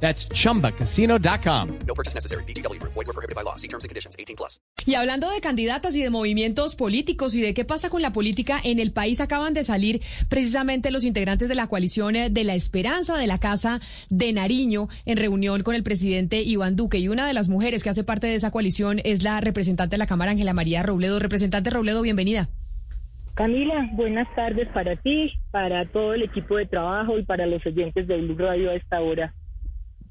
That's chumbacasino.com. No purchase necessary. BGW. Void were prohibited by law. See terms and conditions. 18 plus. Y hablando de candidatas y de movimientos políticos y de qué pasa con la política en el país, acaban de salir precisamente los integrantes de la coalición eh, de la Esperanza de la Casa de Nariño en reunión con el presidente Iván Duque. Y una de las mujeres que hace parte de esa coalición es la representante de la Cámara, Ángela María Robledo. Representante Robledo, bienvenida. Camila, buenas tardes para ti, para todo el equipo de trabajo y para los oyentes de Blue Radio a esta hora.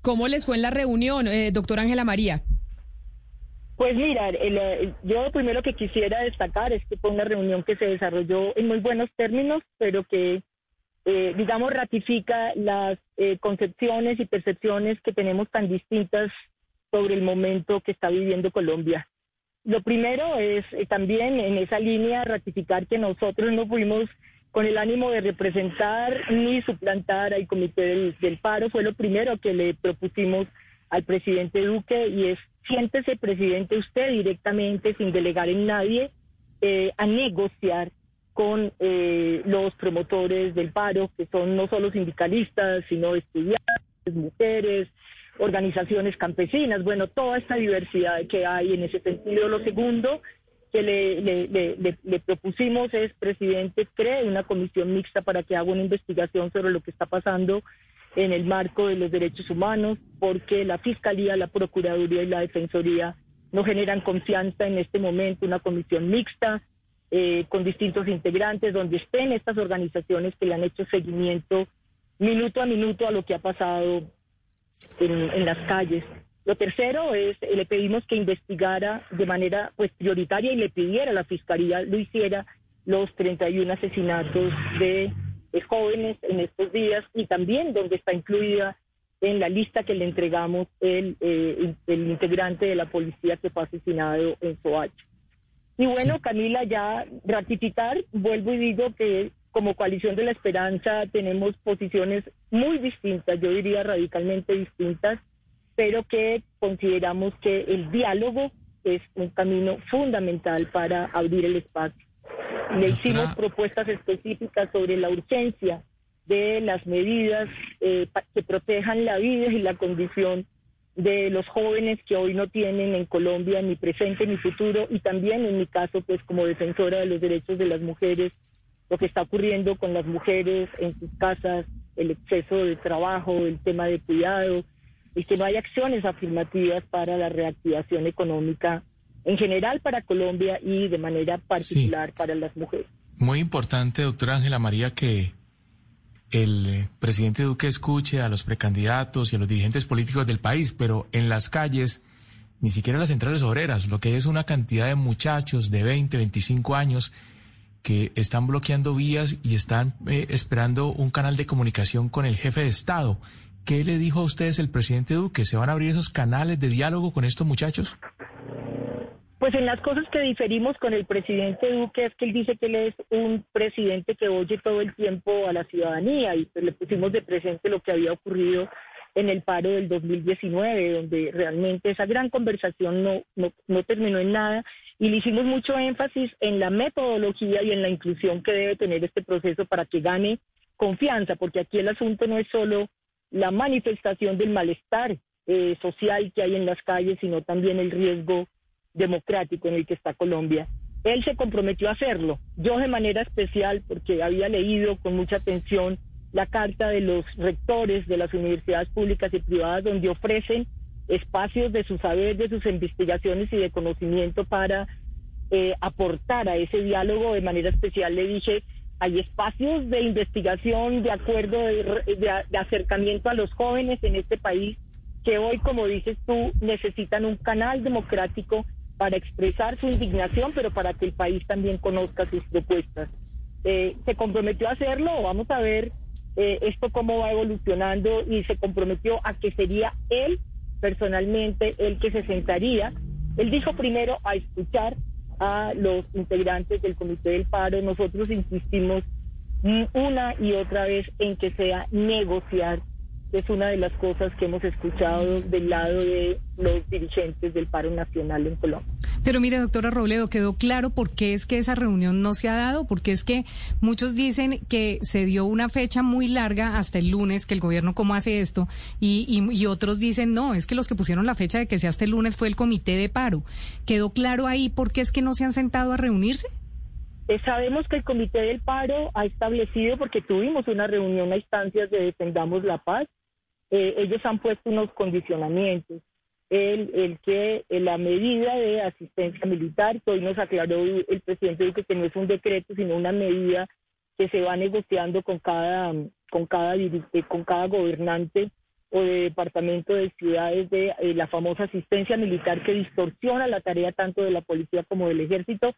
¿Cómo les fue en la reunión, eh, doctora Ángela María? Pues mira, el, eh, yo primero que quisiera destacar es que fue una reunión que se desarrolló en muy buenos términos, pero que, eh, digamos, ratifica las eh, concepciones y percepciones que tenemos tan distintas sobre el momento que está viviendo Colombia. Lo primero es eh, también en esa línea ratificar que nosotros no fuimos con el ánimo de representar ni suplantar al comité del, paro. Fue lo primero que le propusimos al presidente Duque y es siéntese presidente usted directamente sin delegar en nadie eh, a negociar con eh, los promotores del paro, que son no solo sindicalistas, sino estudiantes, mujeres, organizaciones campesinas, bueno, toda esta diversidad que hay en ese sentido. Lo segundo que le, le, le, le, propusimos es, presidente, cree una comisión mixta para que haga una investigación sobre lo que está pasando en el marco de los derechos humanos, porque la Fiscalía, la Procuraduría y la Defensoría no generan confianza en este momento, una comisión mixta eh, con distintos integrantes, donde estén estas organizaciones que le han hecho seguimiento minuto a minuto a lo que ha pasado en, en las calles. Lo tercero es, eh, le pedimos que investigara de manera pues prioritaria y le pidiera a la Fiscalía lo hiciera los 31 asesinatos de de jóvenes en estos días y también donde está incluida en la lista que le entregamos el, eh, el integrante de la policía que fue asesinado en Soacha. Y bueno, Camila, ya ratificar, vuelvo y digo que como coalición de la esperanza tenemos posiciones muy distintas, yo diría radicalmente distintas, pero que consideramos que el diálogo es un camino fundamental para abrir el espacio. Le hicimos propuestas específicas sobre la urgencia de las medidas eh, que protejan la vida y la condición de los jóvenes que hoy no tienen en Colombia ni presente ni futuro y también en mi caso pues como defensora de los derechos de las mujeres lo que está ocurriendo con las mujeres en sus casas el exceso de trabajo el tema de cuidado y que no hay acciones afirmativas para la reactivación económica en general para Colombia y de manera particular para las mujeres. Muy importante, doctora Ángela María, que el presidente Duque escuche a los precandidatos y a los dirigentes políticos del país, pero en las calles, ni siquiera las centrales obreras, lo que hay es una cantidad de muchachos de 20, 25 años que están bloqueando vías y están eh, esperando un canal de comunicación con el jefe de Estado. ¿Qué le dijo a ustedes el presidente Duque? ¿Se van a abrir esos canales de diálogo con estos muchachos? Pues en las cosas que diferimos con el presidente Duque es que él dice que él es un presidente que oye todo el tiempo a la ciudadanía y pues le pusimos de presente lo que había ocurrido en el paro del 2019, donde realmente esa gran conversación no, no, no terminó en nada y le hicimos mucho énfasis en la metodología y en la inclusión que debe tener este proceso para que gane confianza, porque aquí el asunto no es solo la manifestación del malestar eh, social que hay en las calles, sino también el riesgo democrático en el que está Colombia. Él se comprometió a hacerlo. Yo de manera especial, porque había leído con mucha atención la carta de los rectores de las universidades públicas y privadas donde ofrecen espacios de su saber, de sus investigaciones y de conocimiento para eh, aportar a ese diálogo. De manera especial le dije, hay espacios de investigación, de acuerdo, de, de, de acercamiento a los jóvenes en este país que hoy, como dices tú, necesitan un canal democrático para expresar su indignación, pero para que el país también conozca sus propuestas. Eh, se comprometió a hacerlo, vamos a ver eh, esto cómo va evolucionando y se comprometió a que sería él personalmente el que se sentaría Él dijo primero a escuchar a los integrantes del Comité del Paro. Nosotros insistimos una y otra vez en que sea negociar es una de las cosas que hemos escuchado del lado de los dirigentes del paro nacional en Colombia. Pero mire, doctora Robledo, quedó claro por qué es que esa reunión no se ha dado, porque es que muchos dicen que se dio una fecha muy larga hasta el lunes, que el gobierno cómo hace esto, y, y, otros dicen no, es que los que pusieron la fecha de que sea hasta el lunes fue el comité de paro. ¿Quedó claro ahí por qué es que no se han sentado a reunirse? Eh, sabemos que el Comité del Paro ha establecido, porque tuvimos una reunión a instancias de Defendamos la Paz, eh, ellos han puesto unos condicionamientos. El, que la medida de asistencia militar, que hoy nos aclaró el presidente Duque que no es un decreto, sino una medida que se va negociando con cada, con cada, eh, con cada gobernante o de departamento de ciudades de eh, la famosa asistencia militar que distorsiona la tarea tanto de la policía como del ejército,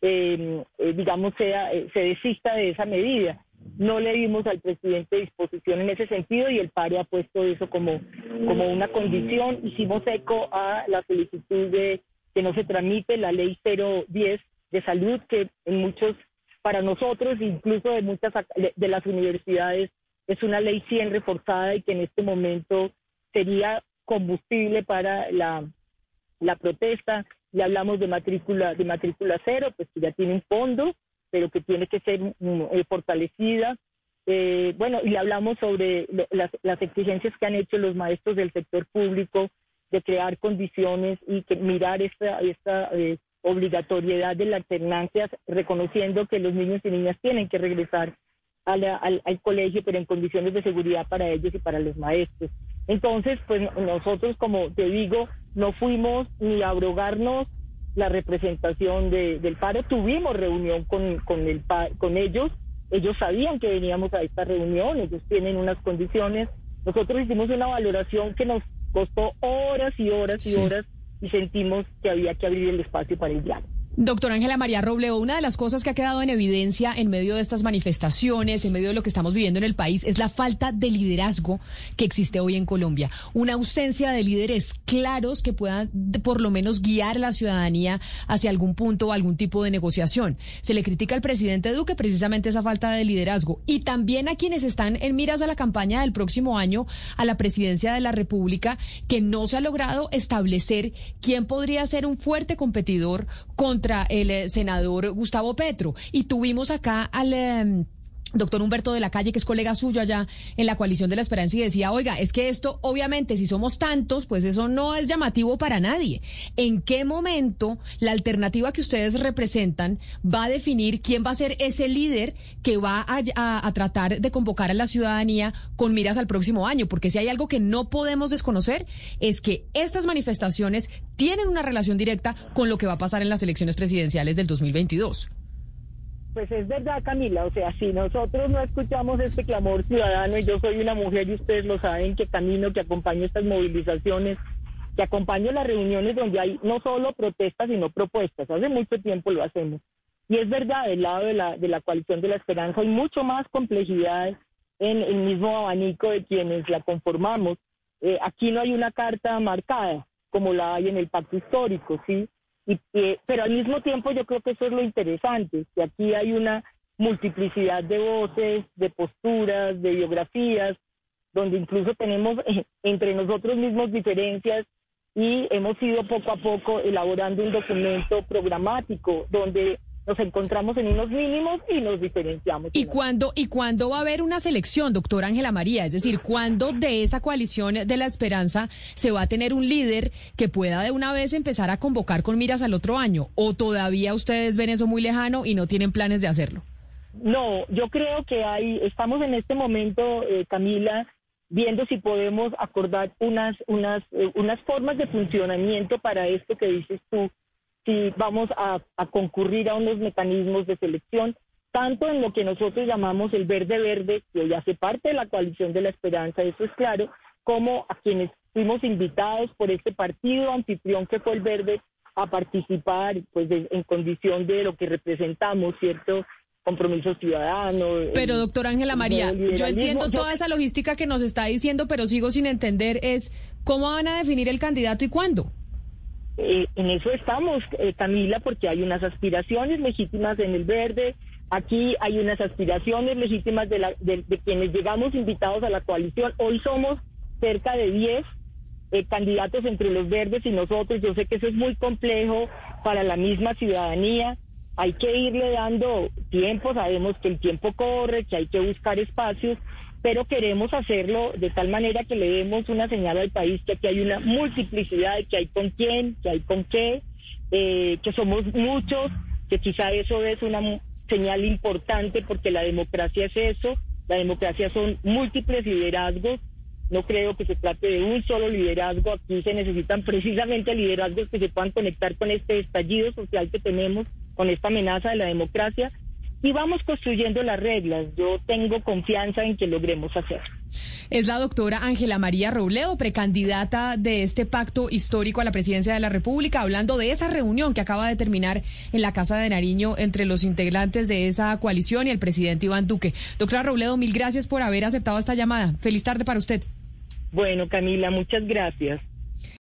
digamos, sea, se desista de esa medida. No le dimos al presidente disposición en ese sentido y el paro ha puesto eso como, como una condición. Hicimos eco a la solicitud de que no se tramite la ley 010 de salud, que en muchos, para nosotros, incluso de muchas de las universidades, es una ley 100 reforzada y que en este momento sería combustible para la, la protesta. Le hablamos de matrícula, de matrícula cero, pues que ya tiene un fondo pero que tiene que ser mm, eh, fortalecida. Eh, bueno, y hablamos sobre las, exigencias que han hecho los maestros del sector público de crear condiciones y que mirar esta, esta eh, obligatoriedad de la alternancia, reconociendo que los niños y niñas tienen que regresar al, al, colegio, pero en condiciones de seguridad para ellos y para los maestros. Entonces, pues nosotros, como te digo, no fuimos ni a abrogarnos la representación del paro. Tuvimos reunión con, con, el, con ellos. Ellos sabían que veníamos a esta reunión, ellos tienen unas condiciones. Nosotros hicimos una valoración que nos costó horas y horas y horas y sentimos que había que abrir el espacio para el diálogo. Doctora Ángela María Robleo, una de las cosas que ha quedado en evidencia en medio de estas manifestaciones, en medio de lo que estamos viviendo en el país, es la falta de liderazgo que existe hoy en Colombia. Una ausencia de líderes claros que puedan por lo menos guiar a la ciudadanía hacia algún punto o algún tipo de negociación. Se le critica al presidente Duque precisamente esa falta de liderazgo y también a quienes están en miras a la campaña del próximo año a la presidencia de la República, que no se ha logrado establecer quién podría ser un fuerte competidor contra el eh, senador Gustavo Petro. Y tuvimos acá al... Em, doctor Humberto de la Calle, que es colega suyo allá en la coalición de la esperanza, y decía, oiga, es que esto, obviamente, si somos tantos, pues eso no es llamativo para nadie. ¿En qué momento la alternativa que ustedes representan va a definir quién va a ser ese líder que va a, tratar de convocar a la ciudadanía con miras al próximo año? Porque si hay algo que no podemos desconocer, es que estas manifestaciones tienen una relación directa con lo que va a pasar en las elecciones presidenciales del 2022. Pues es verdad, Camila, o sea, si nosotros no escuchamos este clamor ciudadano, y yo soy una mujer y ustedes lo saben, que camino, que acompaño estas movilizaciones, que acompaño las reuniones donde hay no solo protestas, sino propuestas. Hace mucho tiempo lo hacemos. Y es verdad, del lado de la, de la coalición de la esperanza hay mucho más complejidad en el mismo abanico de quienes la conformamos. Eh, aquí no hay una carta marcada como la hay en el pacto histórico, ¿sí? Y, pero al mismo tiempo yo creo que eso es lo interesante, que aquí hay una multiplicidad de voces, de posturas, de biografías, donde incluso tenemos eh, entre nosotros mismos diferencias y hemos ido poco a poco elaborando un documento programático donde nos encontramos en unos mínimos y nos diferenciamos. ¿Y cuándo, ¿Y cuándo va a haber una selección, doctora Ángela María? Es decir, ¿cuándo de esa coalición de la esperanza se va a tener un líder que pueda de una vez empezar a convocar con miras al otro año? ¿O todavía ustedes ven eso muy lejano y no tienen planes de hacerlo? No, yo creo que hay, estamos en este momento, eh, Camila, viendo si podemos acordar unas, unas, eh, unas formas de funcionamiento para esto que dices tú si vamos a, concurrir a unos mecanismos de selección, tanto en lo que nosotros llamamos el verde verde, que ya hace parte de la coalición de la esperanza, eso es claro, como a quienes fuimos invitados por este partido anfitrión que fue el verde a participar pues en condición de lo que representamos, ¿cierto? compromiso ciudadano. Pero doctor Ángela María, yo entiendo toda esa logística que nos está diciendo, pero sigo sin entender es cómo van a definir el candidato y cuándo. Eh, en eso estamos, eh, Camila, porque hay unas aspiraciones legítimas en el verde, aquí hay unas aspiraciones legítimas de, la, de, quienes llegamos invitados a la coalición. Hoy somos cerca de 10 eh, candidatos entre los verdes y nosotros. Yo sé que eso es muy complejo para la misma ciudadanía. Hay que irle dando tiempo, sabemos que el tiempo corre, que hay que buscar espacios, pero queremos hacerlo de tal manera que le demos una señal al país que aquí hay una multiplicidad, que hay con quién, que hay con qué, eh, que somos muchos, que quizá eso es una señal importante porque la democracia es eso, la democracia son múltiples liderazgos, no creo que se trate de un solo liderazgo, aquí se necesitan precisamente liderazgos que se puedan conectar con este estallido social que tenemos, con esta amenaza de la democracia y vamos construyendo las reglas. Yo tengo confianza en que logremos hacerlo. Es la doctora Ángela María Robledo, precandidata de este pacto histórico a la presidencia de la República, hablando de esa reunión que acaba de terminar en la Casa de Nariño entre los integrantes de esa coalición y el presidente Iván Duque. Doctora Robledo, mil gracias por haber aceptado esta llamada. Feliz tarde para usted. Bueno, Camila, muchas gracias.